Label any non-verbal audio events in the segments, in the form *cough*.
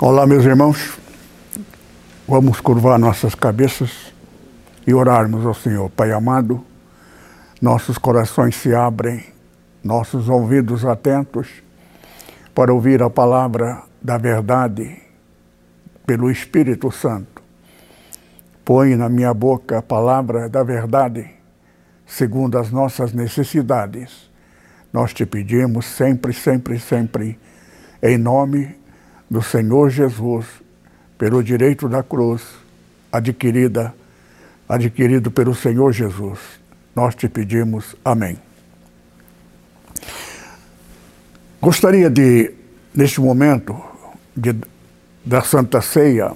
Olá, meus irmãos. Vamos curvar nossas cabeças e orarmos ao Senhor. Pai amado, nossos corações se abrem, nossos ouvidos atentos para ouvir a palavra da verdade pelo Espírito Santo. Põe na minha boca a palavra da verdade, segundo as nossas necessidades. Nós te pedimos sempre, sempre, sempre, em nome do Senhor Jesus, pelo direito da cruz adquirida, adquirido pelo Senhor Jesus. Nós te pedimos. Amém. Gostaria de, neste momento de, da Santa Ceia,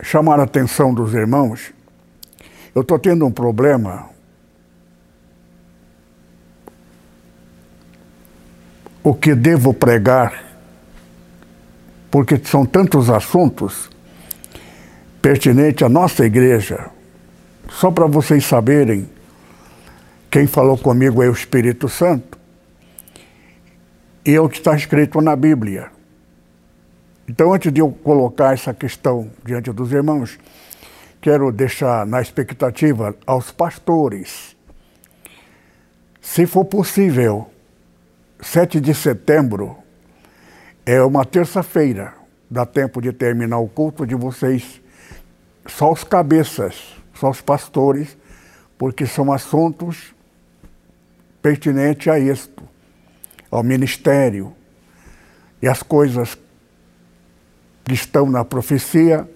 chamar a atenção dos irmãos. Eu estou tendo um problema. O que devo pregar porque são tantos assuntos pertinentes à nossa igreja. Só para vocês saberem, quem falou comigo é o Espírito Santo e é o que está escrito na Bíblia. Então, antes de eu colocar essa questão diante dos irmãos, quero deixar na expectativa aos pastores, se for possível, 7 de setembro, é uma terça-feira, dá tempo de terminar o culto de vocês, só os cabeças, só os pastores, porque são assuntos pertinentes a isto, ao ministério e as coisas que estão na profecia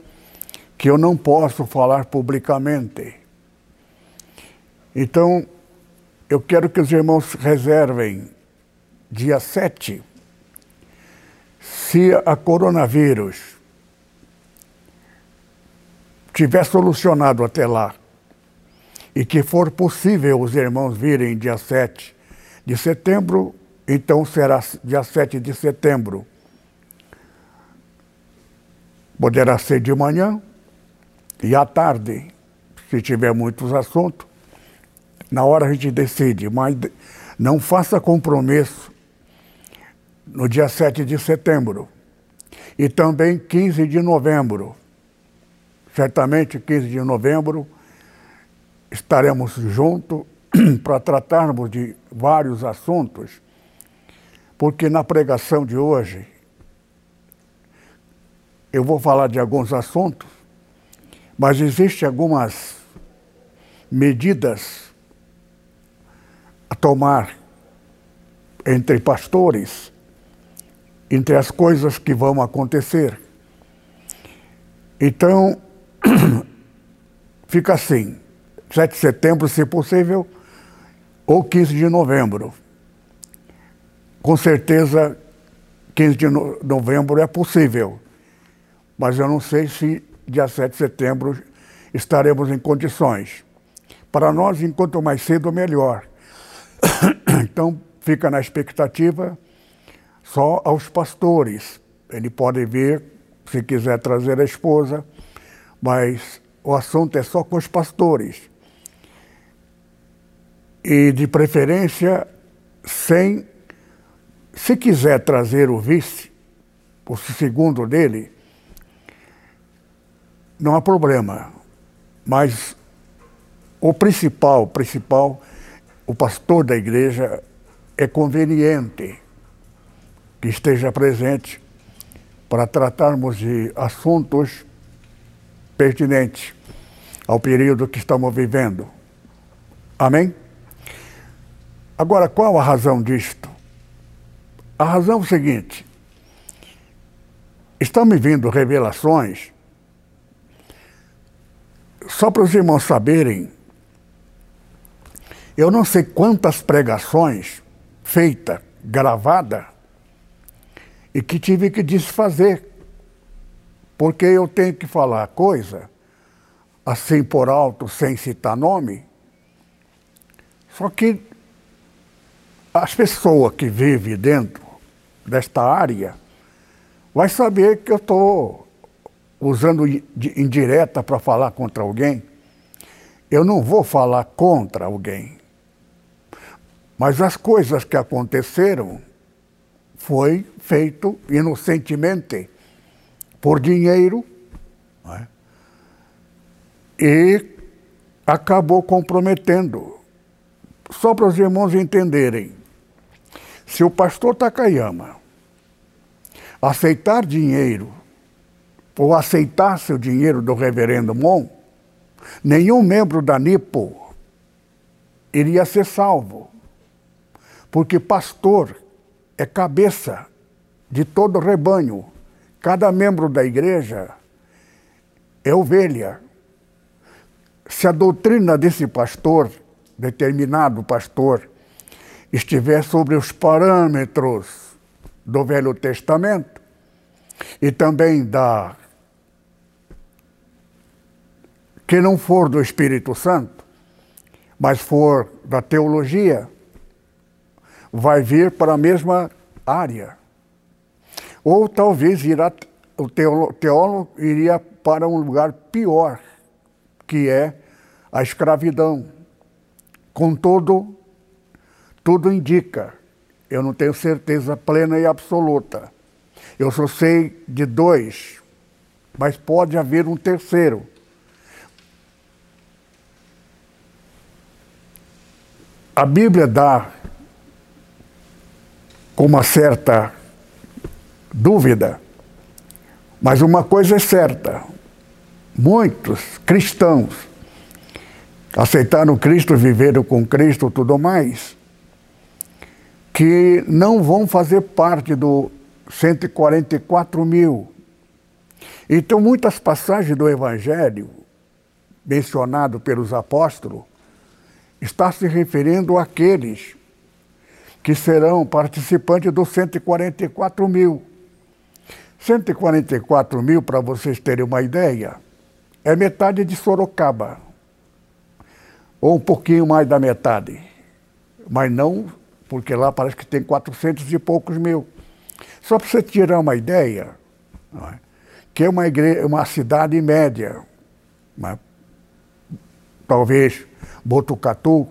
que eu não posso falar publicamente. Então, eu quero que os irmãos reservem dia 7 se a coronavírus tiver solucionado até lá e que for possível os irmãos virem dia 7 de setembro, então será dia 7 de setembro. Poderá ser de manhã e à tarde, se tiver muitos assuntos. Na hora a gente decide, mas não faça compromisso no dia 7 de setembro. E também 15 de novembro. Certamente 15 de novembro estaremos juntos *clears throat* para tratarmos de vários assuntos, porque na pregação de hoje eu vou falar de alguns assuntos, mas existem algumas medidas a tomar entre pastores entre as coisas que vão acontecer. Então, *clears throat* fica assim: 7 de setembro, se possível, ou 15 de novembro. Com certeza, 15 de novembro é possível, mas eu não sei se dia 7 de setembro estaremos em condições. Para nós, enquanto mais cedo, melhor. *clears throat* Então, fica na expectativa só aos pastores. Ele pode vir, se quiser trazer a esposa, mas o assunto é só com os pastores. E de preferência, sem. Se quiser trazer o vice, o segundo dele, não há problema. Mas o principal, principal, o pastor da igreja é conveniente que esteja presente para tratarmos de assuntos pertinentes ao período que estamos vivendo. Amém? Agora, qual a razão disto? A razão é o seguinte: estão me vindo revelações, só para os irmãos saberem, eu não sei quantas pregações feitas, gravadas, e que tive que desfazer, porque eu tenho que falar coisa assim por alto, sem citar nome. Só que as pessoas que vivem dentro desta área vai saber que eu estou usando indireta para falar contra alguém. Eu não vou falar contra alguém. Mas as coisas que aconteceram foi feito inocentemente. por dinheiro é? e acabou comprometendo. Só para os irmãos entenderem, se o pastor Takayama aceitar dinheiro ou aceitasse o dinheiro do reverendo Mon, nenhum membro da NIPO iria ser salvo. Porque pastor é cabeça de todo rebanho. Cada membro da igreja é ovelha. Se a doutrina desse pastor, determinado pastor, estiver sobre os parâmetros do Velho Testamento e também da que não for do Espírito Santo, mas for da teologia, vai vir para a mesma área. Ou talvez irá, o teólogo iria para um lugar pior, que é a escravidão. Contudo, tudo indica, eu não tenho certeza plena e absoluta. Eu só sei de dois, mas pode haver um terceiro. A Bíblia dá com uma certa dúvida, mas uma coisa é certa: muitos cristãos aceitaram Cristo, viveram com Cristo, tudo mais, que não vão fazer parte do 144 mil. Então, muitas passagens do Evangelho, mencionado pelos apóstolos, está se referindo àqueles que serão participantes dos 144 mil. 144 mil, para vocês terem uma ideia, é metade de Sorocaba. Ou um pouquinho mais da metade. Mas não, porque lá parece que tem 400 e poucos mil. Só para você tirar uma ideia, é? que é uma, igreja, uma cidade média, mas, talvez Botucatu,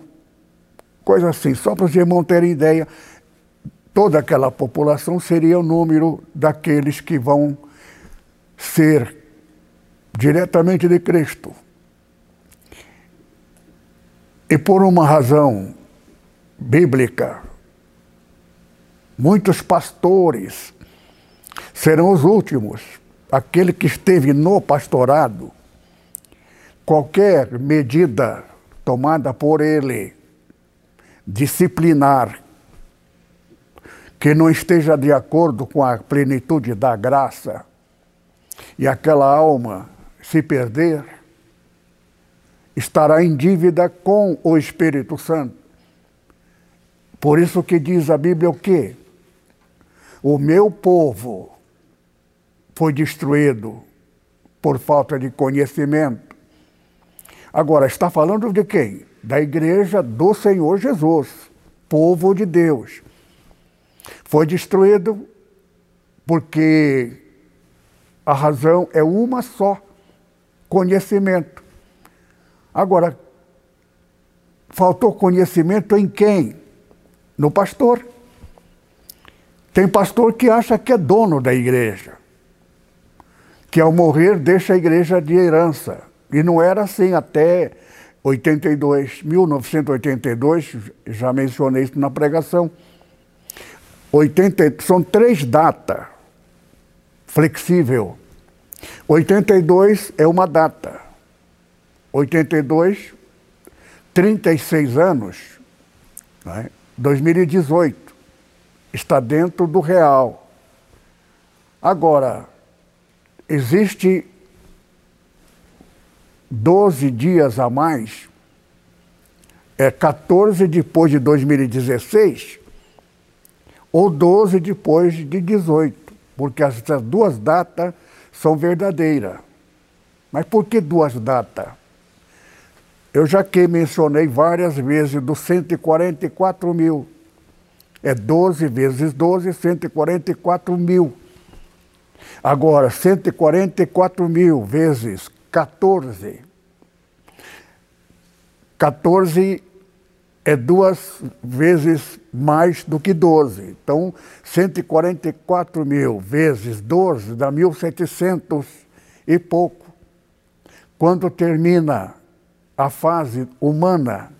coisa assim, só para os irmãos terem ideia, toda aquela população seria o número daqueles que vão ser diretamente de Cristo. E por uma razão bíblica, muitos pastores serão os últimos. Aquele que esteve no pastorado, qualquer medida tomada por ele disciplinar, que não esteja de acordo com a plenitude da graça, e aquela alma se perder, estará em dívida com o Espírito Santo. Por isso que diz a Bíblia o quê? O meu povo foi destruído por falta de conhecimento. Agora, está falando de quem? Da igreja do Senhor Jesus, povo de Deus. Foi destruído porque a razão é uma só: conhecimento. Agora, faltou conhecimento em quem? No pastor. Tem pastor que acha que é dono da igreja, que ao morrer deixa a igreja de herança. E não era assim até 82, 1982, já mencionei isso na pregação. 80, são três datas flexível. 82 é uma data. 82, 36 anos, né? 2018, está dentro do real. Agora, existe 12 dias a mais, é 14 depois de 2016 ou 12 depois de 18, porque essas duas datas são verdadeiras. Mas por que duas datas? Eu já que mencionei várias vezes dos 144 mil. É 12 vezes 12, 144 mil. Agora, 144 mil vezes 14. 14 é duas vezes mais do que 12. Então, 144 mil vezes 12 dá 1.700 e pouco. Quando termina a fase humana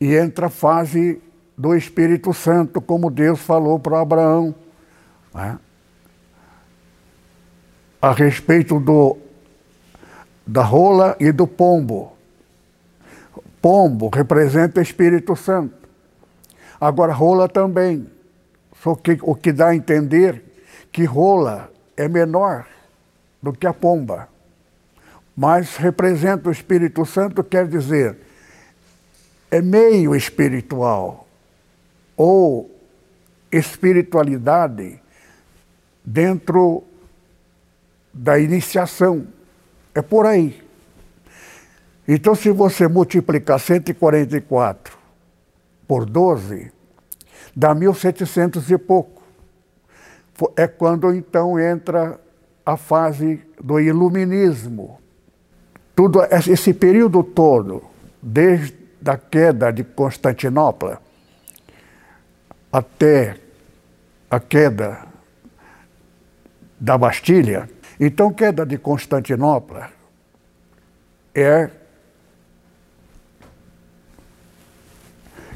e entra a fase do Espírito Santo, como Deus falou para Abraão, né? a respeito do, da rola e do pombo. Pombo representa Espírito Santo. Agora, rola também. Só que o que dá a entender que rola é menor do que a pomba. Mas representa o Espírito Santo, quer dizer, é meio espiritual ou espiritualidade dentro da iniciação. É por aí. Então, se você multiplicar 144 por 12, dá 1.700 e pouco. É quando então entra a fase do iluminismo. Tudo esse período todo, desde a queda de Constantinopla até a queda da Bastilha, então queda de Constantinopla é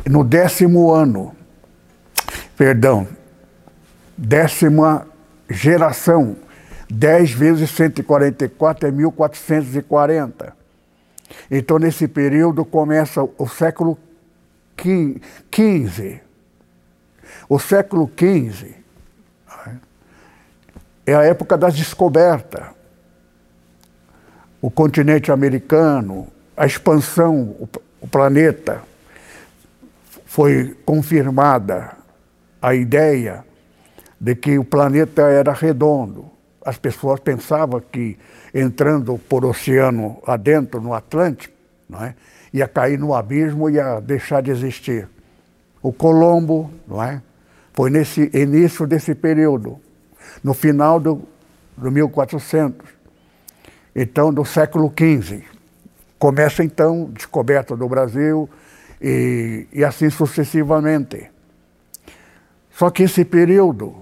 no décimo ano, perdão, décima geração, 10 vezes 144 é 1440. Então, nesse período, começa o século XV. O século XV é a época das descobertas. O continente americano, a expansão, o planeta foi confirmada a ideia de que o planeta era redondo. As pessoas pensavam que entrando por oceano adentro, no Atlântico, não é? ia cair no abismo e ia deixar de existir. O Colombo, não é? foi nesse início desse período, no final do, do 1400, então do século XV. Começa então a descoberta do Brasil, e, e assim sucessivamente. Só que esse período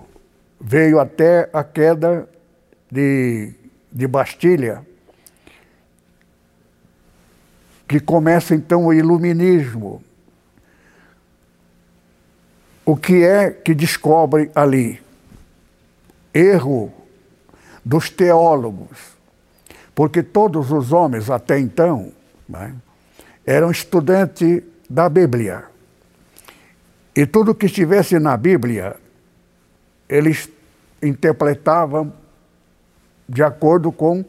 veio até a queda de, de Bastilha, que começa então o iluminismo. O que é que descobre ali? Erro dos teólogos, porque todos os homens até então né, eram estudantes da Bíblia. E tudo que estivesse na Bíblia, eles interpretavam de acordo com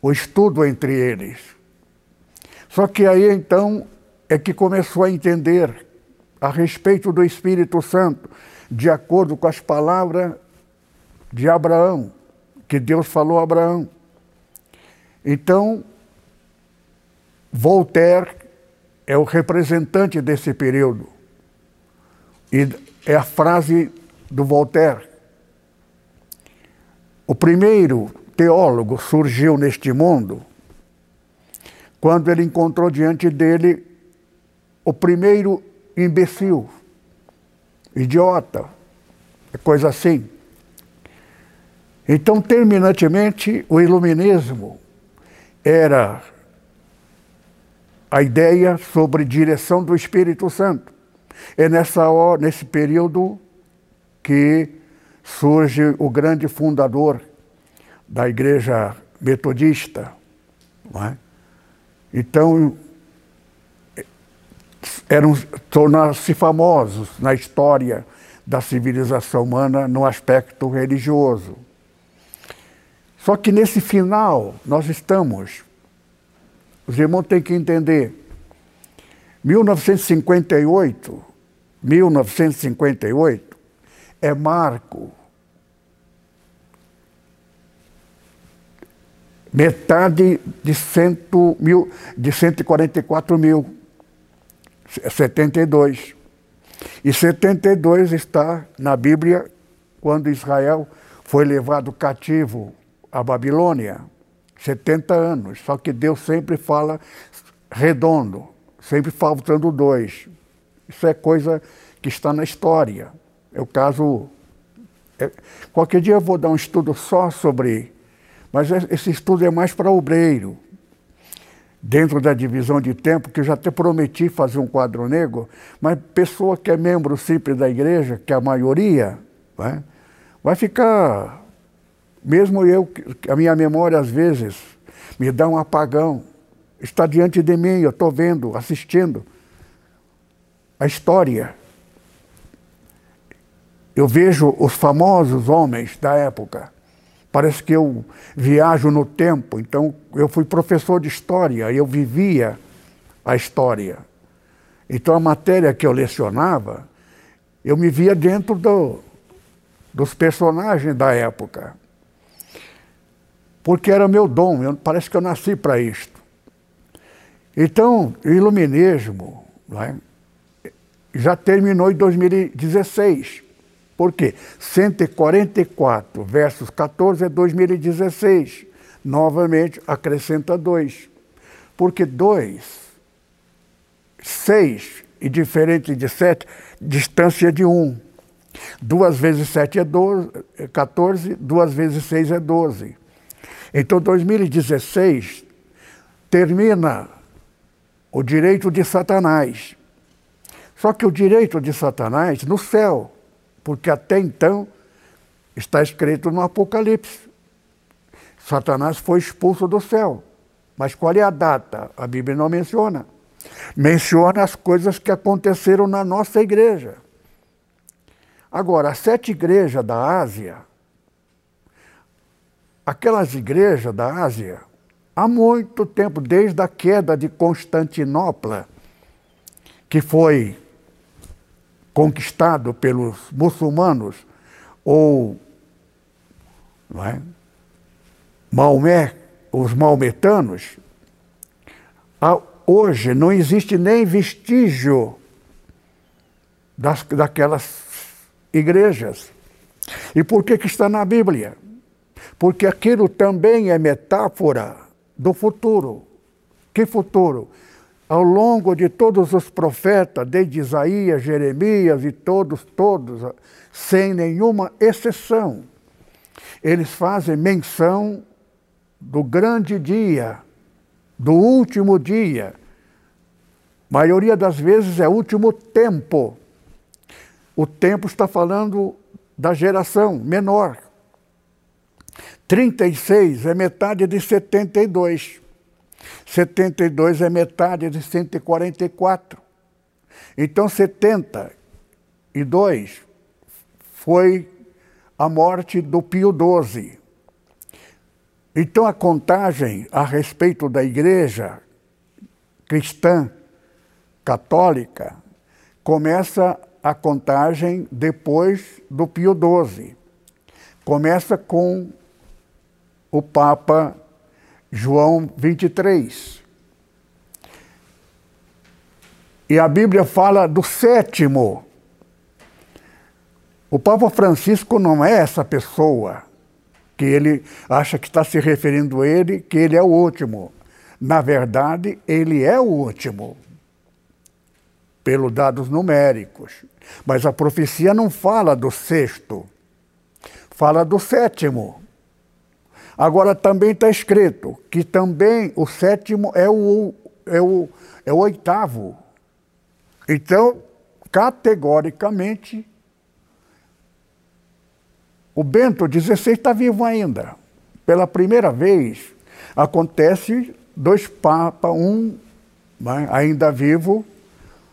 o estudo entre eles. Só que aí então é que começou a entender a respeito do Espírito Santo, de acordo com as palavras de Abraão, que Deus falou a Abraão. Então, Voltaire é o representante desse período. E é a frase do Voltaire. O primeiro teólogo surgiu neste mundo quando ele encontrou diante dele o primeiro imbecil, idiota, coisa assim. Então, terminantemente, o iluminismo era a ideia sobre direção do Espírito Santo. É nessa hora, nesse período que surge o grande fundador da igreja metodista. É? Então, eram tornaram-se famosos na história da civilização humana no aspecto religioso. Só que nesse final nós estamos os irmãos têm que entender. 1958, 1958 é marco. Metade de, cento mil, de 144 mil. 72. E 72 está na Bíblia quando Israel foi levado cativo à Babilônia. 70 anos. Só que Deus sempre fala redondo, sempre faltando dois. Isso é coisa que está na história. É o caso. É, qualquer dia eu vou dar um estudo só sobre. Mas esse estudo é mais para obreiro. Dentro da divisão de tempo, que eu já até prometi fazer um quadro negro, mas pessoa que é membro simples da igreja, que é a maioria, né, vai ficar. Mesmo eu, a minha memória às vezes me dá um apagão. Está diante de mim, eu estou vendo, assistindo a história. Eu vejo os famosos homens da época. Parece que eu viajo no tempo. Então, eu fui professor de história, eu vivia a história. Então, a matéria que eu lecionava, eu me via dentro do, dos personagens da época. Porque era meu dom, eu, parece que eu nasci para isto. Então, o iluminismo é? já terminou em 2016. Por quê? 144 versus 14 é 2016. Novamente acrescenta 2. Porque 2, 6 e diferente de 7, distância de 1. Um. 2 vezes 7 é 12, 14, 2 vezes 6 é 12. Então 2016 termina o direito de Satanás. Só que o direito de Satanás no céu, porque até então está escrito no Apocalipse. Satanás foi expulso do céu. Mas qual é a data? A Bíblia não menciona. Menciona as coisas que aconteceram na nossa igreja. Agora, as sete igrejas da Ásia, aquelas igrejas da Ásia, há muito tempo, desde a queda de Constantinopla, que foi conquistado pelos muçulmanos, ou não é? Maomé, os maometanos, hoje não existe nem vestígio das, daquelas igrejas. E por que, que está na Bíblia? Porque aquilo também é metáfora do futuro. Que futuro? Ao longo de todos os profetas, desde Isaías, Jeremias e todos, todos, sem nenhuma exceção, eles fazem menção do grande dia, do último dia. A maioria das vezes é último tempo. O tempo está falando da geração menor. 36 é metade de 72. 72 é metade de 144. Então, 72 foi a morte do Pio XII. Então, a contagem a respeito da igreja cristã católica começa a contagem depois do Pio XII. Começa com o Papa João 23. E a Bíblia fala do sétimo. O Papa Francisco não é essa pessoa que ele acha que está se referindo a ele, que ele é o último. Na verdade, ele é o último, pelos dados numéricos. Mas a profecia não fala do sexto, fala do sétimo. Agora também está escrito que também o sétimo é o, é o, é o oitavo. Então, categoricamente, o Bento XVI está vivo ainda. Pela primeira vez, acontece dois papas, um né, ainda vivo,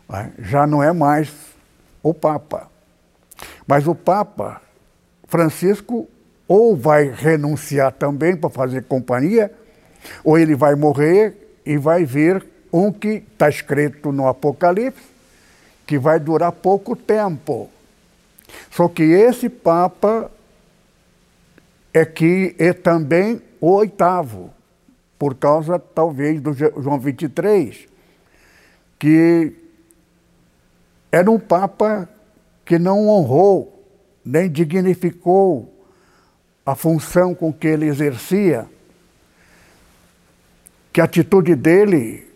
né, já não é mais o Papa. Mas o Papa Francisco ou vai renunciar também para fazer companhia, ou ele vai morrer e vai vir um que está escrito no Apocalipse, que vai durar pouco tempo. Só que esse Papa é que é também o oitavo, por causa talvez do João 23, que era um Papa que não honrou nem dignificou a função com que ele exercia, que a atitude dele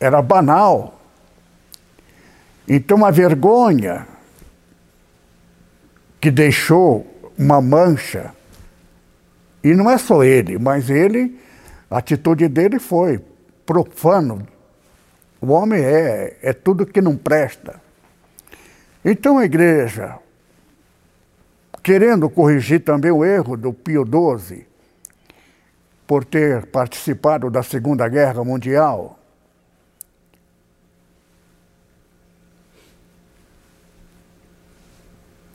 era banal. Então a vergonha que deixou uma mancha, e não é só ele, mas ele, a atitude dele foi profano. O homem é, é tudo que não presta. Então a igreja, querendo corrigir também o erro do Pio XII, por ter participado da Segunda Guerra Mundial,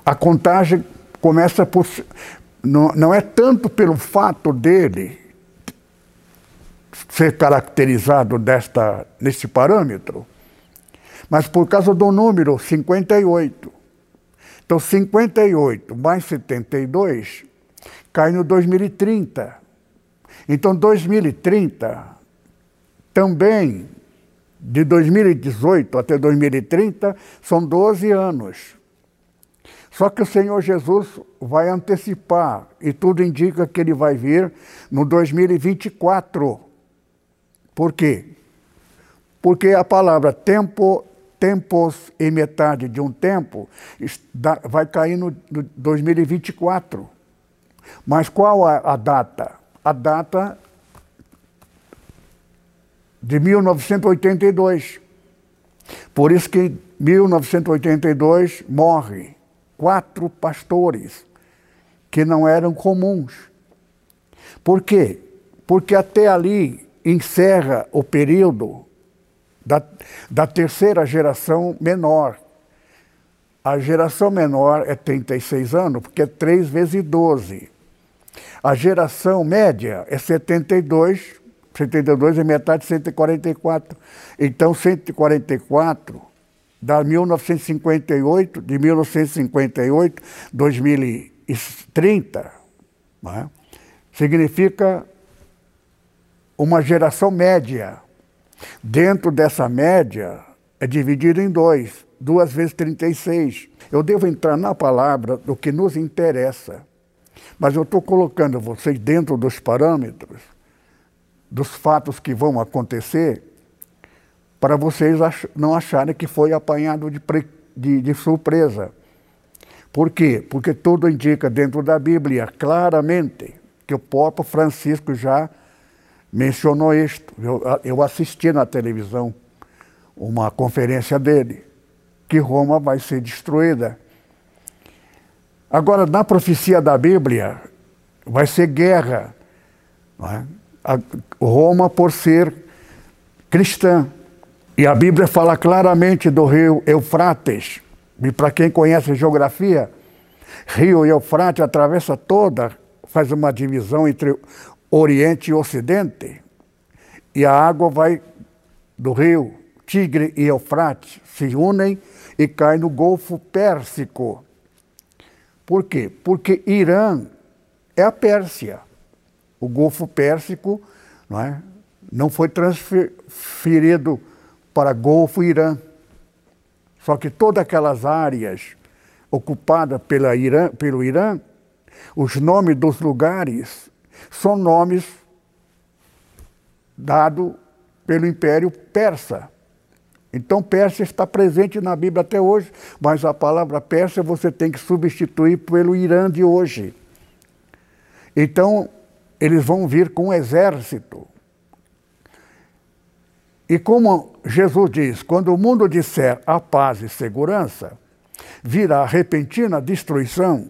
a contagem começa por. Não, não é tanto pelo fato dele ser caracterizado desta, nesse parâmetro, mas por causa do número 58. Então, 58 mais 72 cai no 2030. Então, 2030 também, de 2018 até 2030, são 12 anos. Só que o Senhor Jesus vai antecipar, e tudo indica que ele vai vir no 2024. Por quê? Porque a palavra tempo, tempos e metade de um tempo vai cair no 2024. Mas qual a, data? A data de 1982. Por isso que em 1982 morre quatro pastores que não eram comuns. Por quê? Porque até ali encerra o período da, da terceira geração menor. A geração menor é 36 anos, porque é 3 vezes 12. A geração média é 72, 72 é metade de 144. Então, 144 da 1958, de 1958, 2030, é? significa uma geração média. Dentro dessa média, é dividido em dois, duas vezes 36. Eu devo entrar na palavra do que nos interessa, mas eu estou colocando vocês dentro dos parâmetros, dos fatos que vão acontecer, para vocês não acharem que foi apanhado de, de, de surpresa. Por quê? Porque tudo indica dentro da Bíblia claramente que o próprio Francisco já mencionou isto. Eu, eu, assisti na televisão uma conferência dele, que Roma vai ser destruída. Agora, na profecia da Bíblia, vai ser guerra. É? Roma, por ser cristã, e a Bíblia fala claramente do rio Eufrates. E para quem conhece geografia, rio Eufrates atravessa toda, faz uma divisão entre Oriente e Ocidente. E a água vai do rio Tigre e Eufrates se unem e caem no Golfo Pérsico. Por quê? Porque Irã é a Pérsia. O Golfo Pérsico não, é? não foi transferido para Golfo Irã. Só que todas aquelas áreas ocupadas pela Irã, pelo Irã, os nomes dos lugares são nomes dados pelo Império Persa. Então, Pérsia está presente na Bíblia até hoje, mas a palavra Pérsia você tem que substituir pelo Irã de hoje. Então, eles vão vir com um exército e como Jesus diz, quando o mundo disser a paz e segurança, virá repentina destruição,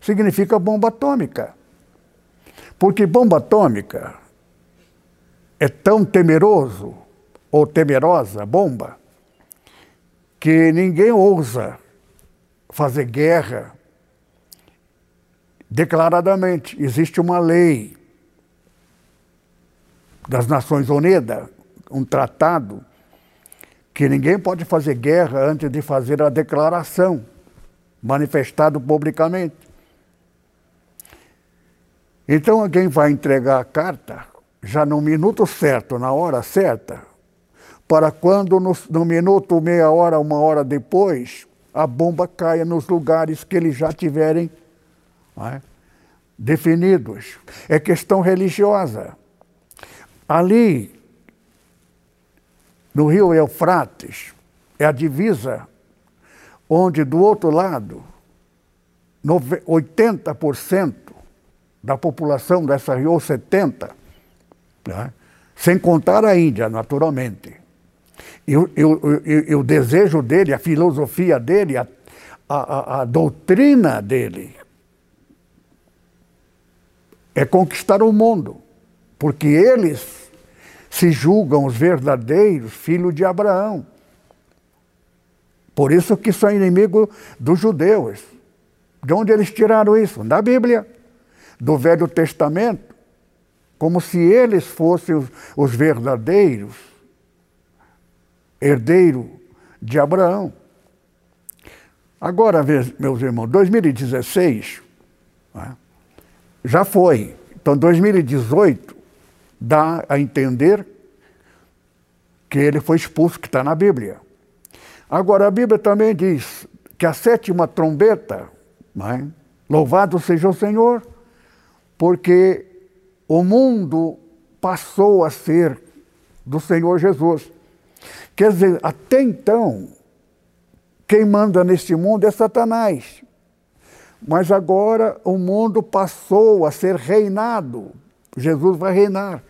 significa bomba atômica. Porque bomba atômica é tão temeroso ou temerosa bomba que ninguém ousa fazer guerra declaradamente. Existe uma lei das Nações Unidas um tratado que ninguém pode fazer guerra antes de fazer a declaração, manifestado publicamente. Então alguém vai entregar a carta já no minuto certo, na hora certa, para quando no, no minuto, meia hora, uma hora depois, a bomba caia nos lugares que eles já tiverem é, definidos. É questão religiosa. Ali no rio Eufrates, é a divisa onde do outro lado 80% da população dessa ou 70%, né? sem contar a Índia, naturalmente. E, o desejo dele, a filosofia dele, a, a, a doutrina dele é conquistar o mundo, porque eles se julgam os verdadeiros filhos de Abraão. Por isso que são inimigos dos judeus. De onde eles tiraram isso? Da Bíblia, do Velho Testamento, como se eles fossem os, os verdadeiros herdeiros de Abraão. Agora, meus irmãos, 2016 né, já foi. Então, 2018 dá a entender que ele foi expulso, que está na Bíblia. Agora, a Bíblia também diz que a sétima trombeta, é? louvado seja o Senhor, porque o mundo passou a ser do Senhor Jesus. Quer dizer, até então, quem manda neste mundo é Satanás. Mas agora o mundo passou a ser reinado. Jesus vai reinar.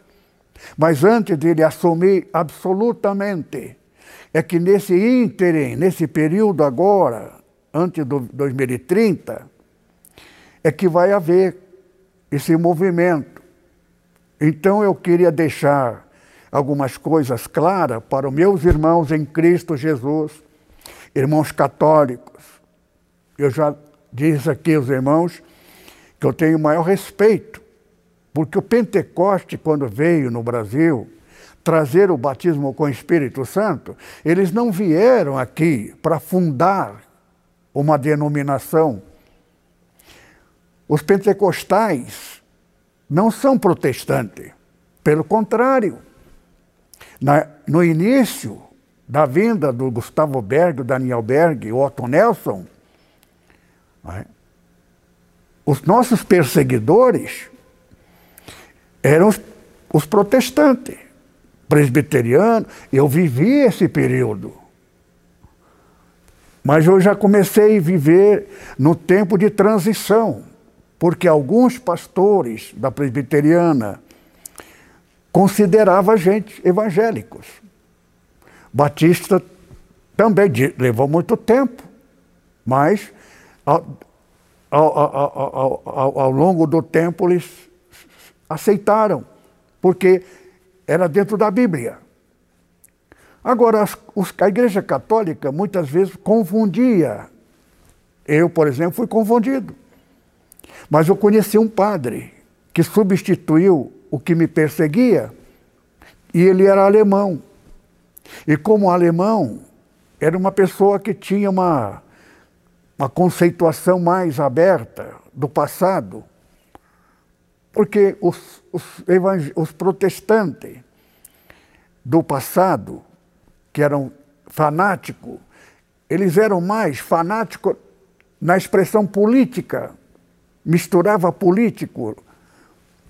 Mas antes de ele assumir absolutamente, é que nesse ínterim, nesse período agora, antes do 2030, é que vai haver esse movimento. Então eu queria deixar algumas coisas claras para os meus irmãos em Cristo Jesus, irmãos católicos. Eu já disse aqui aos irmãos que eu tenho maior respeito, porque o Pentecoste, quando veio no Brasil, trazer o batismo com o Espírito Santo, eles não vieram aqui para fundar uma denominação. Os pentecostais não são protestantes, pelo contrário. Na, no início da vinda do Gustavo Berg, o Daniel Berg, o Otto Nelson, é? os nossos perseguidores eram os, os protestantes, presbiterianos. Eu vivi esse período. Mas eu já comecei a viver no tempo de transição, porque alguns pastores da presbiteriana consideravam a gente evangélicos. Batista também levou muito tempo, mas ao, ao, ao, ao longo do tempo eles aceitaram, porque era dentro da Bíblia. Agora, a Igreja Católica muitas vezes confundia. Eu, por exemplo, fui confundido. Mas eu conheci um padre que substituiu o que me perseguia e ele era alemão. E como alemão, era uma pessoa que tinha uma, uma conceituação mais aberta do passado. Porque os, os, os protestantes do passado, que eram fanáticos, eles eram mais fanáticos na expressão política, misturava político,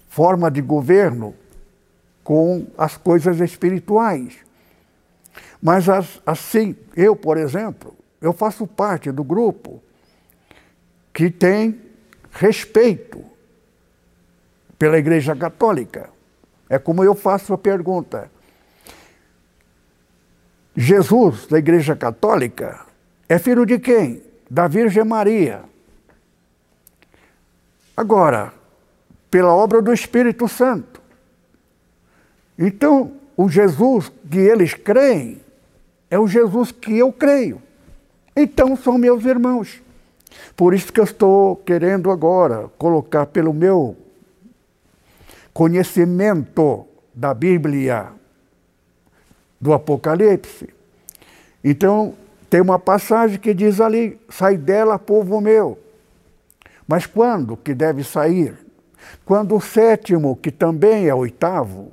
forma de governo, com as coisas espirituais. Mas assim, eu, por exemplo, eu faço parte do grupo que tem respeito pela Igreja Católica. É como eu faço a pergunta. Jesus, da Igreja Católica, é filho de quem? Da Virgem Maria. Agora, pela obra do Espírito Santo. Então, o Jesus que eles creem é o Jesus que eu creio. Então, são meus irmãos. Por isso que eu estou querendo agora colocar pelo meu conhecimento da Bíblia, do Apocalipse. Então, tem uma passagem que diz ali: sai dela, povo meu. Mas quando que deve sair? Quando o sétimo, que também é oitavo,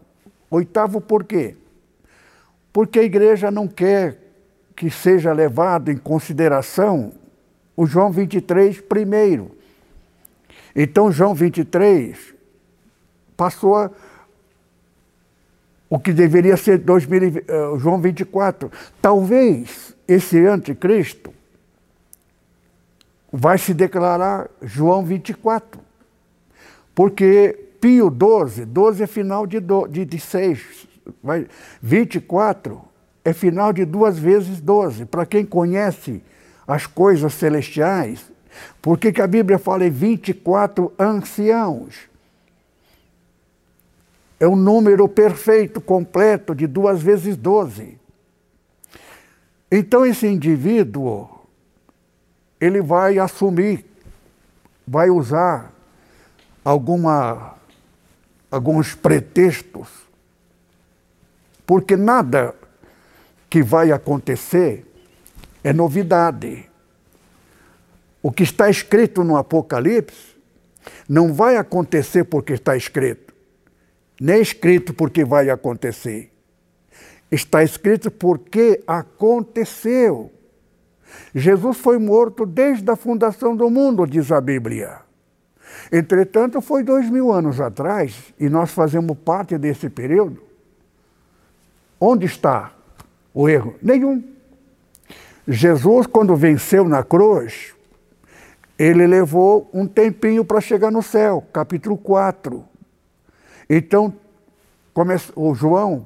oitavo por quê? Porque a igreja não quer que seja levado em consideração o João 23 primeiro. Então, João 23 passou a, o que deveria ser 2000, uh, eh, João 24. Talvez esse anticristo vai se declarar João 24. Porque Pio 12, 12 é final de, do, de, de 6, vai, 24 é final de duas vezes 12. Para quem conhece as coisas celestiais, por que, a Bíblia fala em 24 anciãos? É um número perfeito, completo, de duas vezes 12. Então esse indivíduo, ele vai assumir, vai usar alguma, alguns pretextos, porque nada que vai acontecer é novidade. O que está escrito no Apocalipse não vai acontecer porque está escrito, nem escrito porque vai acontecer. Está escrito porque aconteceu. Jesus foi morto desde a fundação do mundo, diz a Bíblia. Entretanto, foi dois mil anos atrás e nós fazemos parte desse período. Onde está o erro? Nenhum. Jesus, quando venceu na cruz, ele levou um tempinho para chegar no céu, capítulo 4. Então, o João,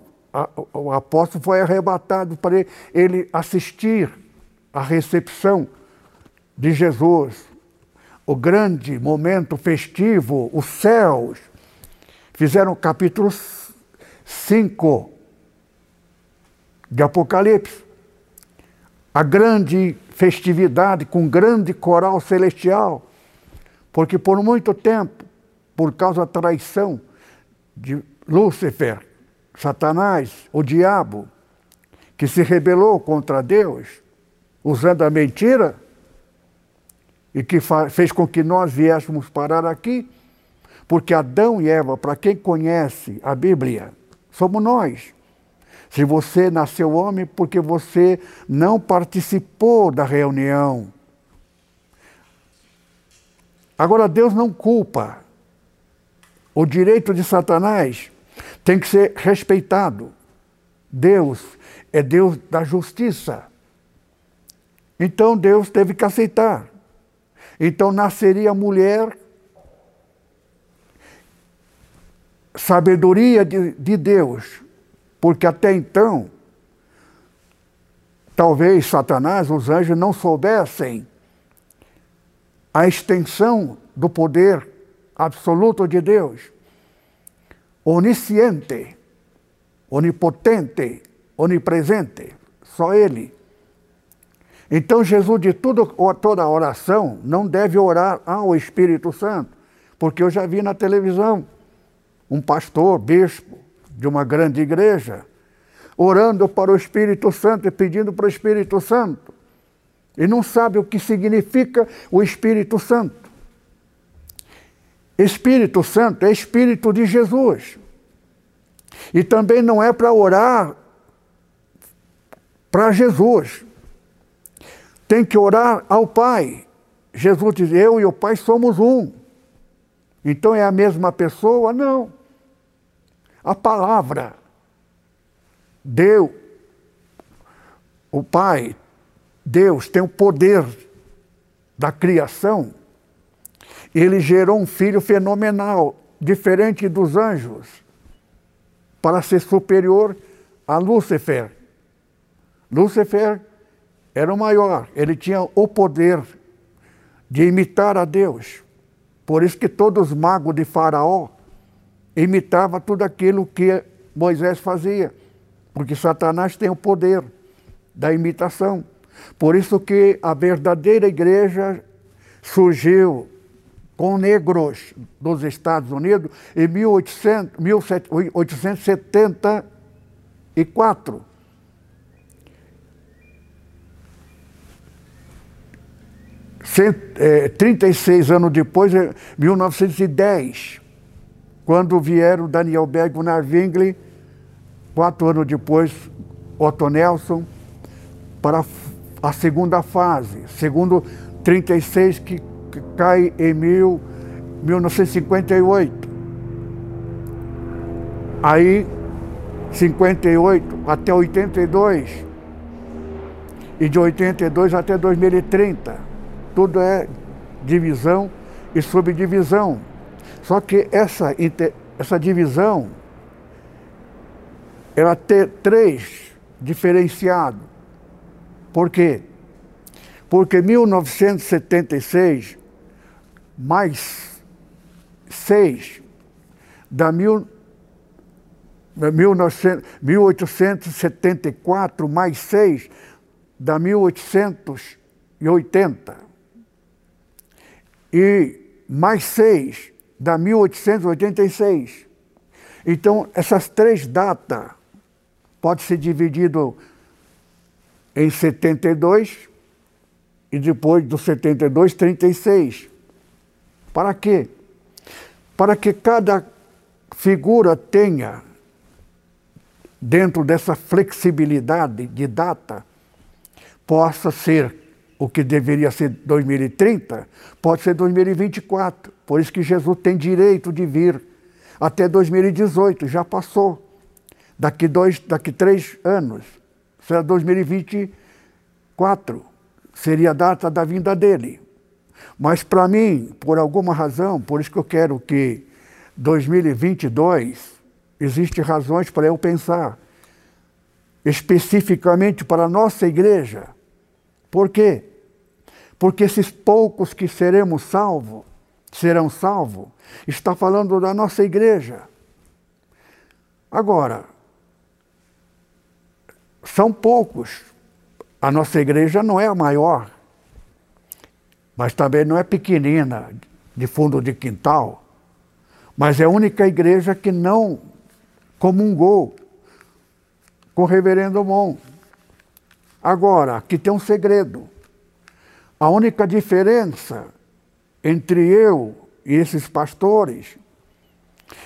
o apóstolo, foi arrebatado para ele assistir à recepção de Jesus, o grande momento festivo, os céus. Fizeram o capítulo 5 de Apocalipse. A grande festividade com grande coral celestial, porque por muito tempo, por causa da traição de Lúcifer, Satanás, o diabo, que se rebelou contra Deus, usando a mentira, e que fez com que nós viéssemos parar aqui, porque Adão e Eva, para quem conhece a Bíblia, somos nós. Se você nasceu homem, porque você não participou da reunião. Agora, Deus não culpa. O direito de Satanás tem que ser respeitado. Deus é Deus da justiça. Então Deus teve que aceitar. Então nasceria mulher, sabedoria de, de Deus, porque até então, talvez Satanás, os anjos, não soubessem a extensão do poder absoluto de Deus, onisciente, onipotente, onipresente, só Ele. Então Jesus, de tudo, toda oração, não deve orar ao Espírito Santo, porque eu já vi na televisão um pastor, bispo, de uma grande igreja, orando para o Espírito Santo e pedindo para o Espírito Santo. E não sabe o que significa o Espírito Santo. Espírito Santo é Espírito de Jesus. E também não é para orar para Jesus. Tem que orar ao Pai. Jesus diz: Eu e o Pai somos um. Então é a mesma pessoa? Não a palavra. Deus, o Pai, Deus tem o poder da criação. Ele gerou um filho fenomenal, diferente dos anjos, para ser superior a Lúcifer. Lúcifer era o maior, ele tinha o poder de imitar a Deus. Por isso que todos os magos de Faraó imitava tudo aquilo que Moisés fazia, porque Satanás tem o poder da imitação. Por isso que a verdadeira igreja surgiu com negros dos Estados Unidos em 1800, 1874. Cent, é, 36 anos depois, 1910 quando vieram Daniel Berg, Gunnar Wingli, quatro anos depois, Otto Nelson, para a segunda fase, segundo 36, que, que cai em mil, 1958. Aí, 58 até 82, e de 82 até 2030. Tudo é divisão e subdivisão. Só que essa, essa divisão, ela tem três diferenciados. Por quê? Porque 1976 mais 6 da mil, 1874 mais 6 da 1880 e mais 6 da 1886. Então, essas três datas pode ser dividido em 72 e depois do 72, 36. Para quê? Para que cada figura tenha, dentro dessa flexibilidade de data, possa ser o que deveria ser 2030, pode ser 2024. Por isso que Jesus tem direito de vir até 2018, já passou. Daqui dois, daqui três anos, será 2024, seria a data da vinda dele. Mas para mim, por alguma razão, por isso que eu quero que 2022 existe razões para eu pensar especificamente para a nossa igreja. Por quê? Porque esses poucos que seremos salvos, serão salvos, está falando da nossa igreja. Agora, são poucos. A nossa igreja não é a maior, mas também não é pequenina, de fundo de quintal, mas é a única igreja que não comungou com o reverendo Mon. Agora, aqui tem um segredo. A única diferença entre eu e esses pastores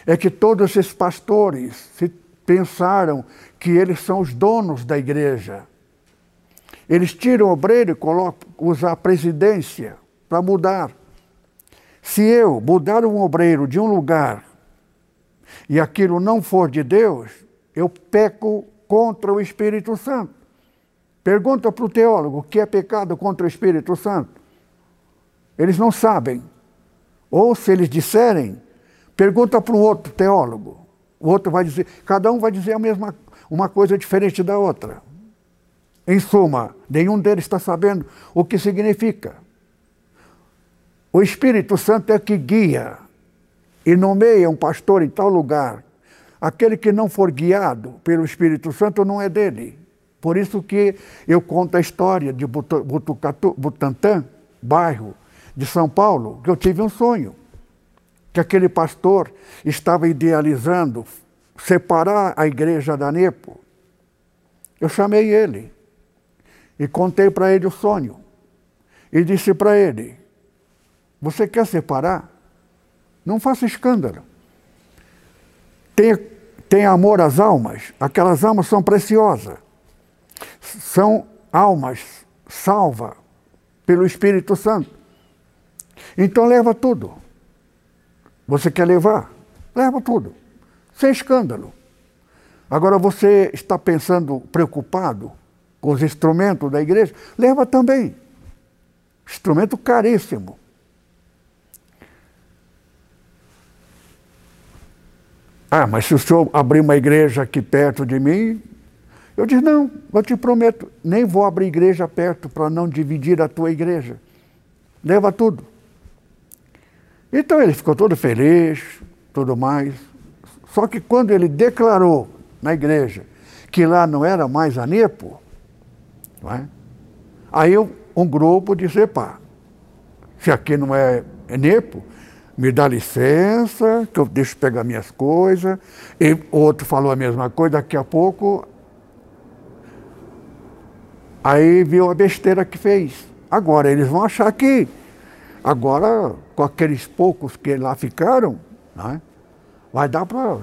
é que todos esses pastores pensaram que eles são os donos da igreja. Eles tiram o obreiro e colocam, usam a presidência para mudar. Se eu mudar um obreiro de um lugar e aquilo não for de Deus, eu peco contra o Espírito Santo. Pergunta para o teólogo o que é pecado contra o Espírito Santo. Eles não sabem. Ou se eles disserem, pergunta para um outro teólogo. O outro vai dizer, cada um vai dizer a mesma, uma coisa diferente da outra. Em suma, nenhum deles está sabendo o que significa. O Espírito Santo é que guia e nomeia um pastor em tal lugar. Aquele que não for guiado pelo Espírito Santo não é dele. Por isso que eu conto a história de Butucatu, Butantã, bairro de São Paulo, que eu tive um sonho. Que aquele pastor estava idealizando separar a igreja da Nepo. Eu chamei ele e contei para ele o sonho. E disse para ele: Você quer separar? Não faça escândalo. Tenha, tenha amor às almas. Aquelas almas são preciosas. São almas salvas pelo Espírito Santo. Então leva tudo. Você quer levar? Leva tudo. Sem escândalo. Agora você está pensando preocupado com os instrumentos da igreja, leva também. Instrumento caríssimo. Ah, mas se o senhor abrir uma igreja aqui perto de mim, eu disse, não, eu te prometo, nem vou abrir igreja perto para não dividir a tua igreja. Leva tudo. Então ele ficou todo feliz, tudo mais. Só que quando ele declarou na igreja que lá não era mais a Nepo, não é? Aí um grupo disse, pá, se aqui não é, é Nepo, me dá licença, que eu deixo pegar minhas coisas. E outro falou a mesma coisa, daqui a pouco. Aí viu a besteira que fez. Agora eles vão achar que, agora, com aqueles poucos que lá ficaram, né, vai dar para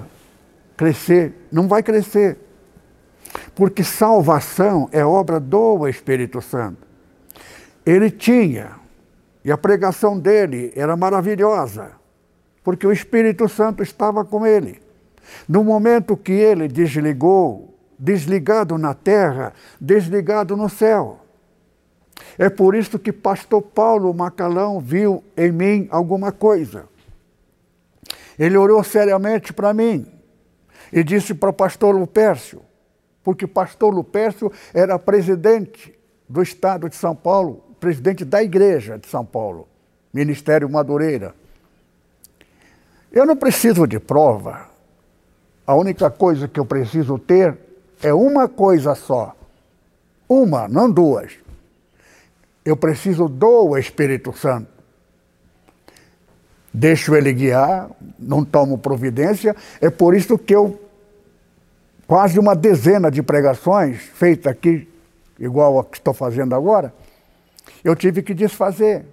crescer. Não vai crescer. Porque salvação é obra do Espírito Santo. Ele tinha, e a pregação dele era maravilhosa, porque o Espírito Santo estava com ele. No momento que ele desligou, desligado na terra, desligado no céu. É por isso que pastor Paulo Macalão viu em mim alguma coisa. Ele orou seriamente para mim e disse para o pastor Lupércio, porque pastor Lupércio era presidente do estado de São Paulo, presidente da igreja de São Paulo, Ministério Madureira. Eu não preciso de prova. A única coisa que eu preciso ter é uma coisa só. Uma, não duas. Eu preciso do Espírito Santo. Deixo ele guiar, não tomo providência. É por isso que eu, quase uma dezena de pregações feitas aqui, igual a que estou fazendo agora, eu tive que desfazer.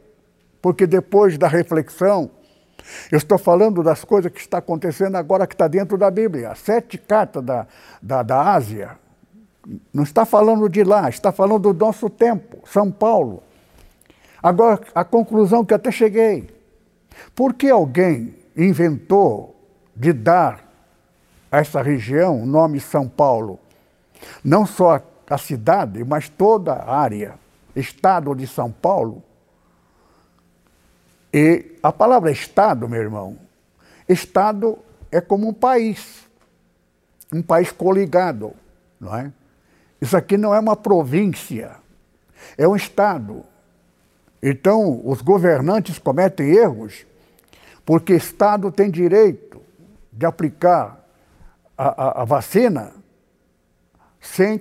Porque depois da reflexão, eu estou falando das coisas que está acontecendo agora que está dentro da Bíblia. As sete cartas da, da, da Ásia. Não está falando de lá, está falando do nosso tempo, São Paulo. Agora, a conclusão que até cheguei. Por que alguém inventou de dar a essa região o nome São Paulo? Não só a cidade, mas toda a área, estado de São Paulo e a palavra Estado, meu irmão, Estado é como um país, um país coligado, não é? Isso aqui não é uma província, é um Estado. Então, os governantes cometem erros porque Estado tem direito de aplicar a, a, a vacina sem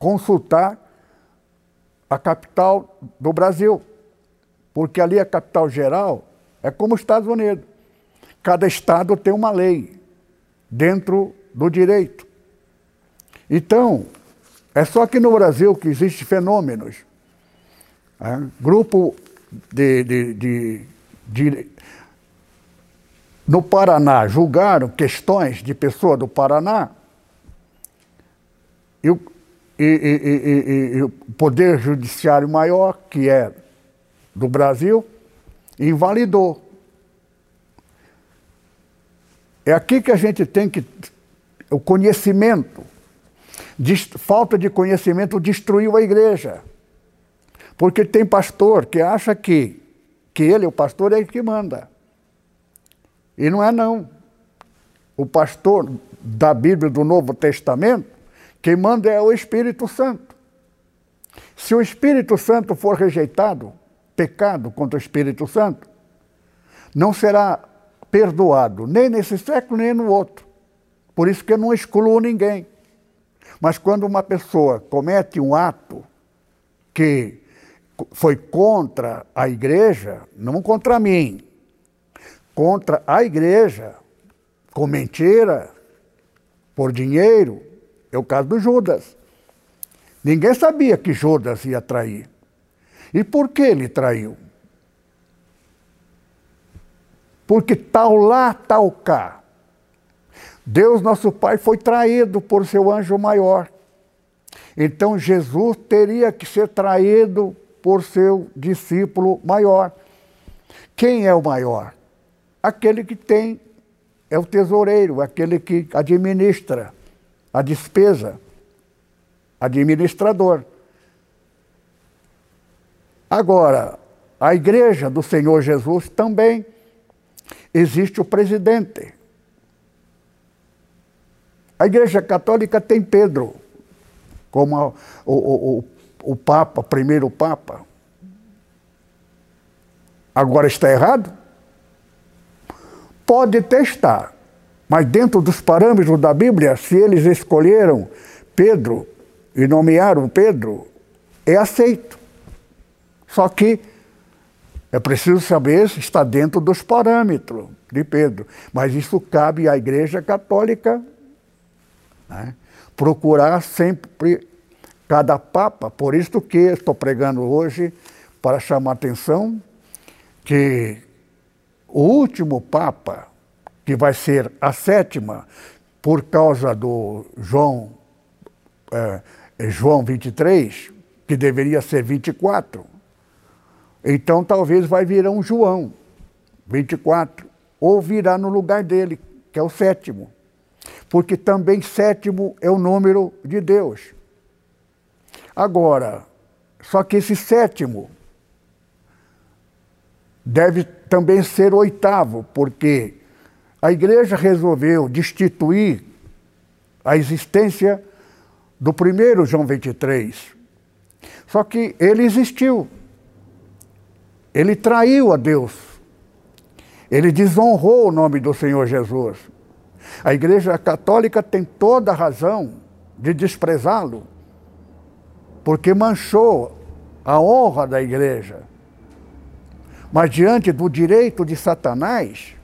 consultar a capital do Brasil porque ali a capital geral é como os Estados Unidos. Cada estado tem uma lei dentro do direito. Então, é só que no Brasil que existem fenômenos. É? Grupo de, de, de, de, No Paraná, julgaram questões de pessoa do Paraná e e, e, e o Poder Judiciário Maior, que é do Brasil, invalidou. É aqui que a gente tem que. O conhecimento, falta de conhecimento destruiu a igreja. Porque tem pastor que acha que, que ele, o pastor, é ele que manda. E não é não. O pastor da Bíblia do Novo Testamento, quem manda é o Espírito Santo. Se o Espírito Santo for rejeitado, pecado contra o Espírito Santo, não será perdoado, nem nesse século, nem no outro. Por isso que eu não excluo ninguém. Mas quando uma pessoa comete um ato que foi contra a igreja, não contra mim, contra a igreja, com mentira, por dinheiro, é o caso do Judas. Ninguém sabia que Judas ia trair. E por que ele traiu? Porque tal lá, tal cá. Deus, nosso Pai, foi traído por seu anjo maior. Então Jesus teria que ser traído por seu discípulo maior. Quem é o maior? Aquele que tem, é o tesoureiro, aquele que administra a despesa, administrador. Agora, a igreja do Senhor Jesus também existe o presidente. A igreja católica tem Pedro, como a, o, o, o Papa, primeiro Papa. Agora está errado? Pode testar, mas dentro dos parâmetros da Bíblia, se eles escolheram Pedro e nomearam Pedro, é aceito. Só que é preciso saber se está dentro dos parâmetros de Pedro. Mas isso cabe à Igreja Católica né? procurar sempre cada Papa. Por isso que estou pregando hoje para chamar a atenção que o último Papa, que vai ser a sétima, por causa do João, é, João 23, que deveria ser 24, então talvez vai virar um João 24, ou virá no lugar dele, que é o sétimo. Porque também sétimo é o número de Deus. Agora, Só que esse sétimo deve também ser oitavo, porque a igreja resolveu destituir a existência do primeiro João 23. Só que ele existiu. Ele traiu a Deus. Ele desonrou o nome do Senhor Jesus. A Igreja Católica tem toda a razão de desprezá-lo, porque manchou a honra da Igreja. Mas diante do direito de Satanás,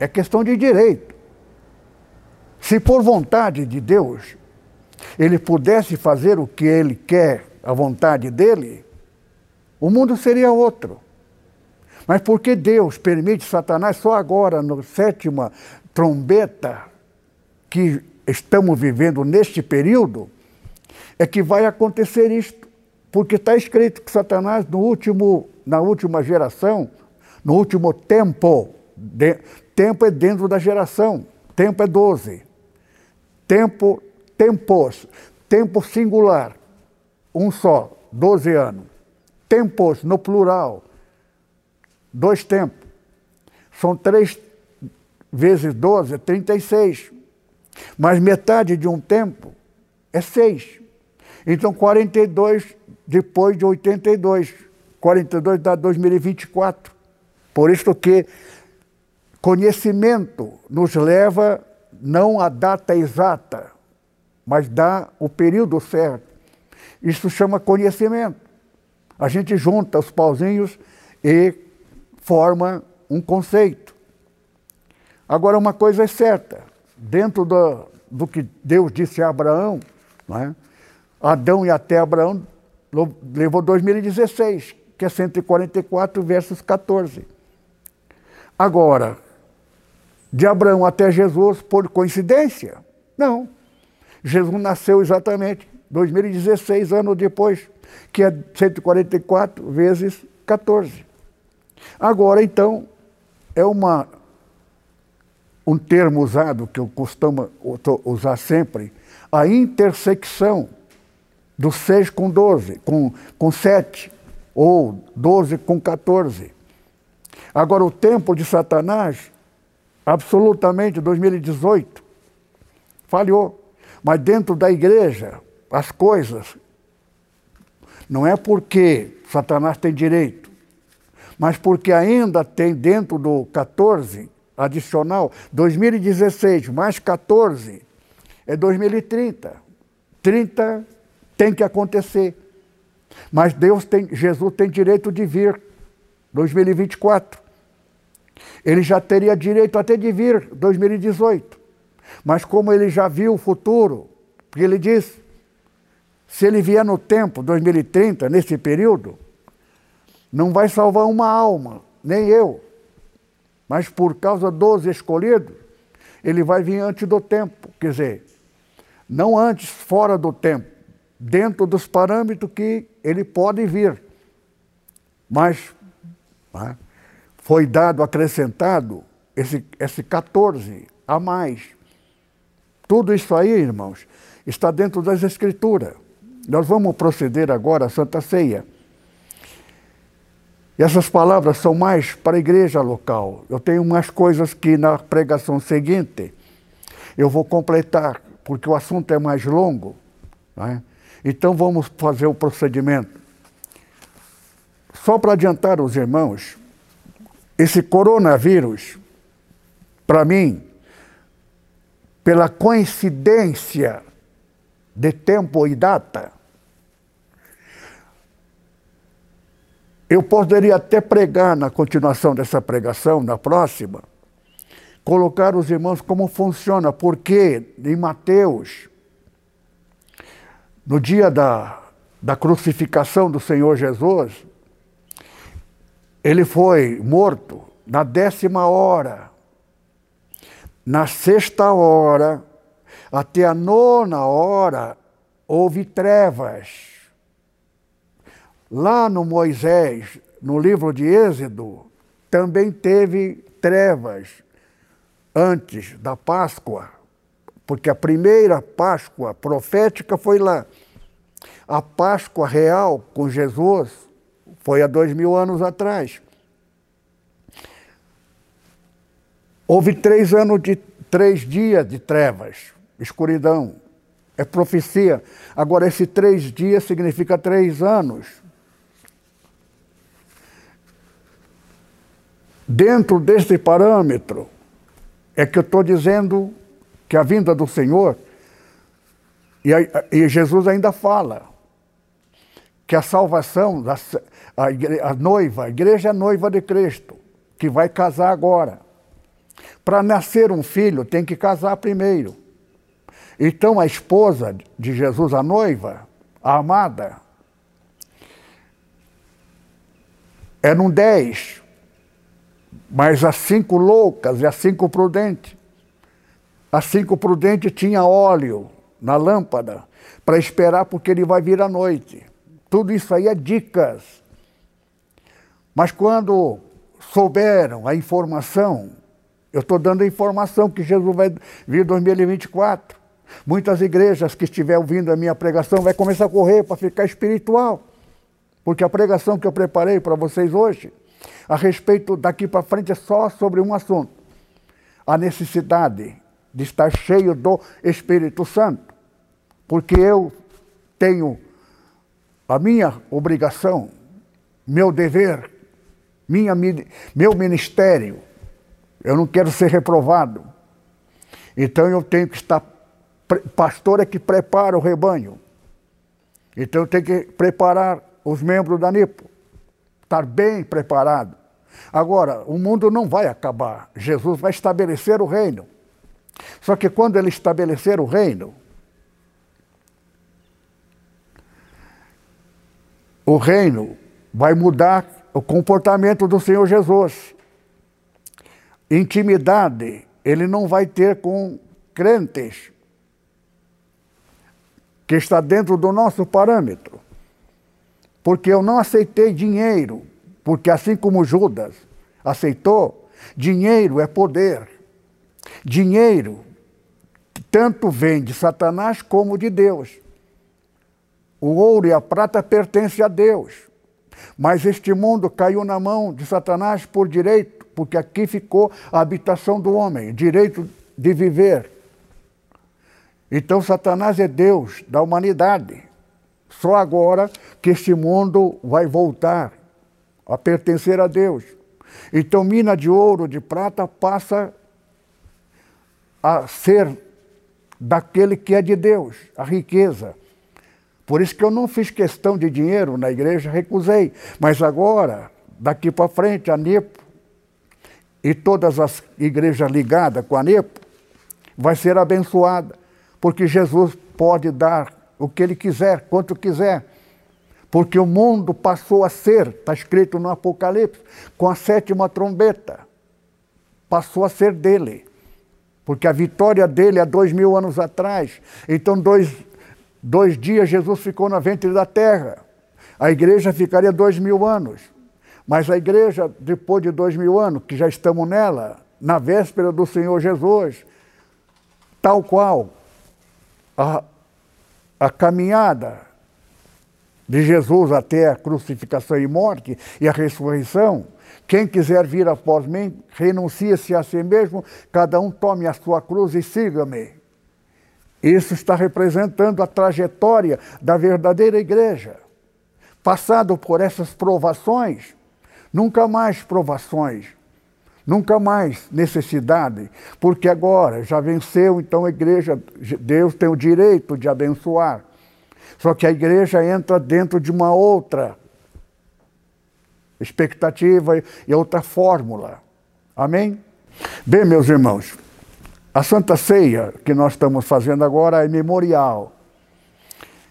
é questão de direito. Se por vontade de Deus ele pudesse fazer o que ele quer, a vontade dele, o mundo seria outro. Mas porque Deus permite Satanás só agora, na sétima trombeta que estamos vivendo neste período, é que vai acontecer isto. Porque está escrito que Satanás, no último, na última geração, no último tempo, de, tempo é dentro da geração, tempo é 12. Tempo, tempos, tempo singular, um só, 12 anos. Tempos, no plural, dois tempos. São três vezes 12, 36. Mas metade de um tempo é seis. Então, 42 depois de 82. 42 dá 2024. Por isso que conhecimento nos leva não à data exata, mas dá o período certo. Isso chama conhecimento. A gente junta os pauzinhos e forma um conceito. Agora, uma coisa é certa: dentro do, do que Deus disse a Abraão, é? Adão e até Abraão levou 2016, que é 144 versos 14. Agora, de Abraão até Jesus, por coincidência? Não. Jesus nasceu exatamente 2016 anos depois, que é 144 vezes 14. Agora, então, é uma um termo usado que eu costumo usar sempre, a intersecção do 6 com 12, com, com 7, ou 12 com 14. Agora, o tempo de Satanás, absolutamente 2018, falhou. Mas dentro da igreja, as coisas, não é porque Satanás tem direito, mas porque ainda tem dentro do 14 adicional, 2016 mais 14 é 2030. 30 tem que acontecer. Mas Deus tem, Jesus tem direito de vir 2024. Ele já teria direito até de vir 2018. Mas como ele já viu o futuro, porque ele disse, se ele vier no tempo 2030, nesse período, não vai salvar uma alma, nem eu. Mas por causa dos escolhidos, ele vai vir antes do tempo. Quer dizer, não antes, fora do tempo dentro dos parâmetros que ele pode vir. Mas né, foi dado, acrescentado, esse, esse 14 a mais. Tudo isso aí, irmãos, está dentro das Escrituras. Nós vamos proceder agora à Santa Ceia. E essas palavras são mais para a igreja local. Eu tenho umas coisas que na pregação seguinte eu vou completar, porque o assunto é mais longo. Não é? Então vamos fazer o procedimento. Só para adiantar os irmãos, esse coronavírus, para mim, pela coincidência de tempo e data, eu poderia até pregar na continuação dessa pregação, na próxima, colocar os irmãos como funciona, porque em Mateus no dia da, da crucificação do Senhor Jesus, ele foi morto na décima hora. Na sexta hora, até a nona hora, houve trevas. Lá no Moisés, no livro de Êxodo, também teve trevas antes da Páscoa porque a primeira Páscoa profética foi lá. A Páscoa real com Jesus foi há dois mil anos atrás. Houve três anos de três dias de trevas, escuridão. É profecia. Agora, esse três dias significa três anos. Dentro desse parâmetro, é que eu estou dizendo que a vinda do Senhor, e, a, e Jesus ainda fala, que a salvação, a, a, noiva, a igreja é a noiva de Cristo, que vai casar agora. Para nascer um filho, tem que casar primeiro. Então a esposa de Jesus, a noiva, a amada, eram dez, mas as cinco loucas e as cinco prudentes. As cinco prudentes tinha óleo na lâmpada para esperar porque ele vai vir à noite. Tudo isso aí é dicas. Mas quando souberam a informação eu estou dando a informação que Jesus vai vir em 2024. Muitas igrejas que estiver ouvindo a minha pregação vai começar a correr para ficar espiritual. Porque a pregação que eu preparei para vocês hoje, a respeito daqui para frente, é só sobre um assunto: a necessidade de estar cheio do Espírito Santo. Porque eu tenho a minha obrigação, meu dever, minha, meu ministério eu não quero ser reprovado. Então eu tenho que estar. Pastor é que prepara o rebanho. Então eu tenho que preparar os membros da NIPO. Estar bem preparado. Agora, o mundo não vai acabar. Jesus vai estabelecer o reino. Só que quando ele estabelecer o reino, o reino vai mudar o comportamento do Senhor Jesus. Intimidade ele não vai ter com crentes que está dentro do nosso parâmetro. Porque eu não aceitei dinheiro, porque assim como Judas aceitou, dinheiro é poder. Dinheiro tanto vem de Satanás como de Deus. O ouro e a prata pertencem a Deus. Mas este mundo caiu na mão de Satanás por direito porque aqui ficou a habitação do homem, direito de viver. Então, Satanás é Deus da humanidade. Só agora que este mundo vai voltar a pertencer a Deus. Então, mina de ouro, de prata, passa a ser daquele que é de Deus, a riqueza. Por isso que eu não fiz questão de dinheiro na igreja, recusei. Mas agora, daqui para frente, a NIPO e todas as igrejas ligadas com a NEPO, vai ser abençoada, porque Jesus pode dar o que ele quiser, quanto quiser. Porque o mundo passou a ser, está escrito no Apocalipse, com a sétima trombeta. Passou a ser dele. Porque a vitória dele há dois mil anos atrás. Então, dois, dois dias Jesus ficou na ventre da terra. A igreja ficaria dois mil anos. Mas a igreja, depois de dois mil anos, que já estamos nela, na véspera do Senhor Jesus, tal qual a, a caminhada de Jesus até a crucificação e morte e a ressurreição, quem quiser vir após mim, renuncie-se a si mesmo, cada um tome a sua cruz e siga-me. Isso está representando a trajetória da verdadeira igreja. Passado por essas provações, Nunca mais provações, nunca mais necessidade, porque agora já venceu, então a igreja, Deus tem o direito de abençoar. Só que a igreja entra dentro de uma outra expectativa e outra fórmula. Amém? Bem, meus irmãos, a Santa Ceia que nós estamos fazendo agora é memorial.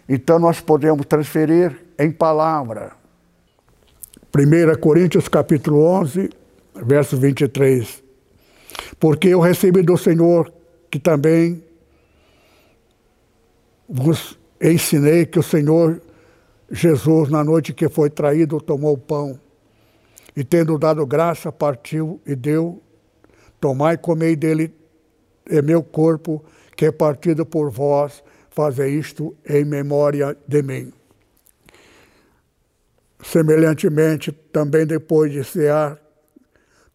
Então nós podemos transferir em palavra 1 Coríntios capítulo 11, verso 23. Porque eu recebi do Senhor que também vos ensinei que o Senhor Jesus, na noite que foi traído, tomou o pão e, tendo dado graça, partiu e deu: Tomai e comei dele, é meu corpo, que é partido por vós, fazer isto em memória de mim. Semelhantemente, também depois de cear,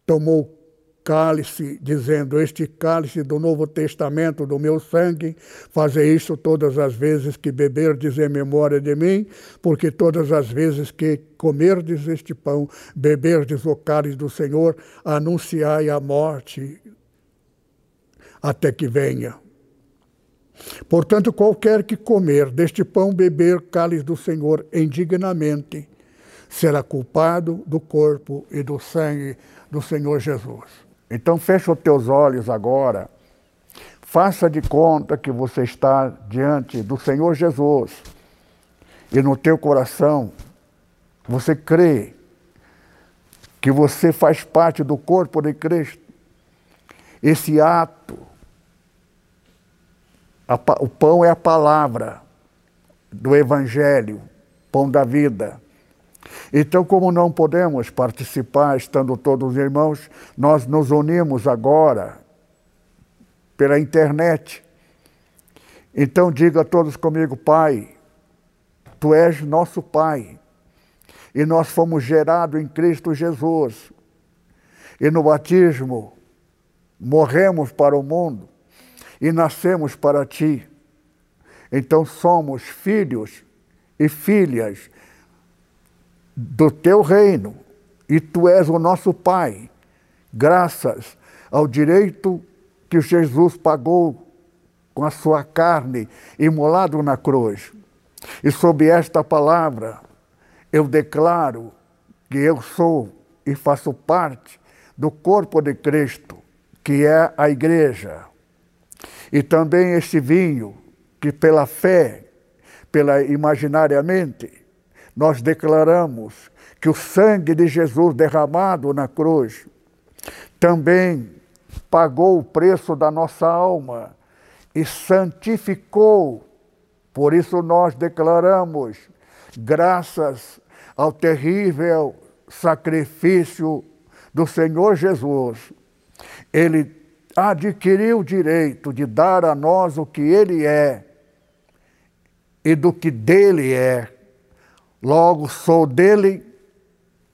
tomou cálice, dizendo: Este cálice do Novo Testamento, do meu sangue, fazer isso todas as vezes que beberdes em memória de mim, porque todas as vezes que comerdes este pão, beberdes o cálice do Senhor, anunciai a morte até que venha. Portanto, qualquer que comer deste pão, beber cálice do Senhor indignamente, será culpado do corpo e do sangue do Senhor Jesus. Então fecha os teus olhos agora. Faça de conta que você está diante do Senhor Jesus. E no teu coração você crê que você faz parte do corpo de Cristo. Esse ato, a, o pão é a palavra do Evangelho, pão da vida. Então, como não podemos participar estando todos os irmãos, nós nos unimos agora pela internet. Então, diga todos comigo, Pai, Tu és nosso Pai, e nós fomos gerados em Cristo Jesus, e no batismo morremos para o mundo e nascemos para Ti. Então, somos filhos e filhas do teu reino e tu és o nosso Pai, graças ao direito que Jesus pagou com a sua carne imolado na cruz. E sob esta palavra eu declaro que eu sou e faço parte do corpo de Cristo, que é a igreja. E também este vinho que pela fé, pela imaginariamente, nós declaramos que o sangue de Jesus derramado na cruz também pagou o preço da nossa alma e santificou. Por isso nós declaramos, graças ao terrível sacrifício do Senhor Jesus, ele adquiriu o direito de dar a nós o que ele é e do que dele é. Logo, sou dele,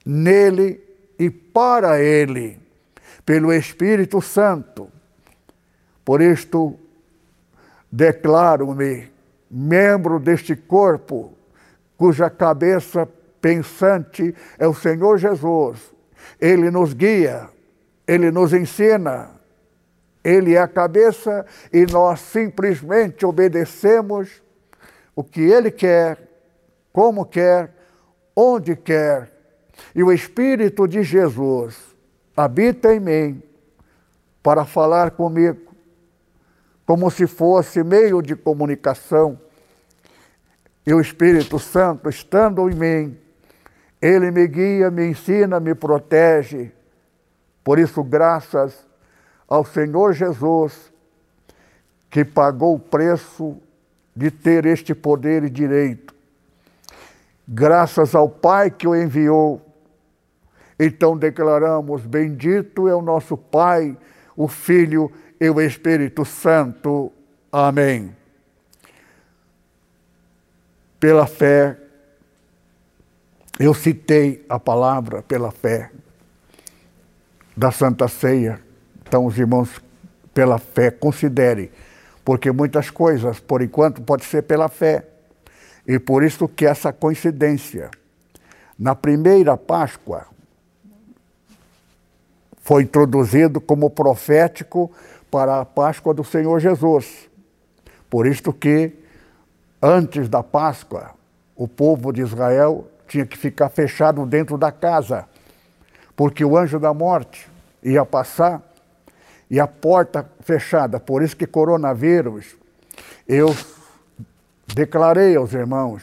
nele e para ele, pelo Espírito Santo. Por isto, declaro-me membro deste corpo, cuja cabeça pensante é o Senhor Jesus. Ele nos guia, ele nos ensina, ele é a cabeça e nós simplesmente obedecemos o que ele quer como quer, onde quer. E o Espírito de Jesus habita em mim para falar comigo, como se fosse meio de comunicação. E o Espírito Santo, estando em mim, ele me guia, me ensina, me protege. Por isso, graças ao Senhor Jesus, que pagou o preço de ter este poder e direito graças ao Pai que o enviou. Então declaramos: Bendito é o nosso Pai, o Filho e o Espírito Santo. Amém. Pela fé, eu citei a palavra pela fé da Santa Ceia. Então, os irmãos, pela fé, considere, porque muitas coisas, por enquanto, pode ser pela fé. E por isso que essa coincidência. Na primeira Páscoa, foi introduzido como profético para a Páscoa do Senhor Jesus. Por isso que, antes da Páscoa, o povo de Israel tinha que ficar fechado dentro da casa, porque o anjo da morte ia passar e a porta fechada. Por isso que coronavírus, eu declarei aos irmãos,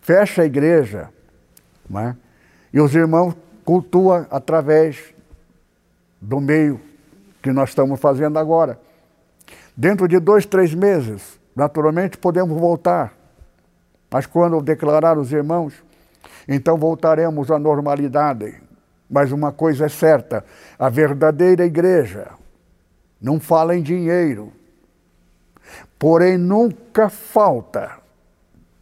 fecha a igreja, né? e os irmãos cultuam através do meio que nós estamos fazendo agora. Dentro de dois, três meses, naturalmente podemos voltar, mas quando declarar os irmãos, então voltaremos à normalidade. Mas uma coisa é certa: a verdadeira igreja não fala em dinheiro, Porém, nunca falta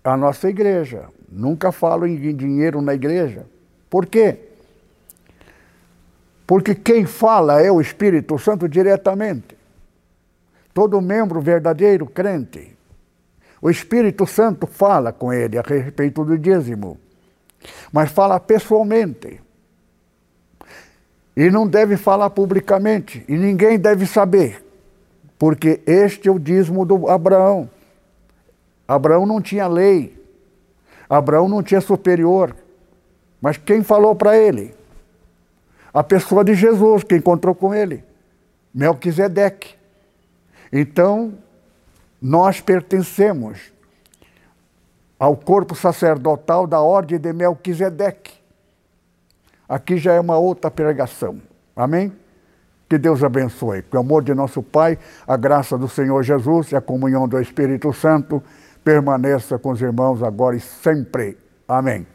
a nossa igreja. Nunca falo em dinheiro na igreja. Por quê? Porque quem fala é o Espírito Santo diretamente. Todo membro verdadeiro crente. O Espírito Santo fala com ele a respeito do dízimo, mas fala pessoalmente. E não deve falar publicamente, e ninguém deve saber, porque este é o dízimo do Abraão. Abraão não tinha lei, Abraão não tinha superior, mas quem falou para ele? A pessoa de Jesus que encontrou com ele, Melquisedeque. Então, nós pertencemos ao corpo sacerdotal da ordem de Melquisedeque. Aqui já é uma outra pregação. Amém? Que Deus abençoe. Com o amor de nosso Pai, a graça do Senhor Jesus e a comunhão do Espírito Santo permaneça com os irmãos agora e sempre. Amém.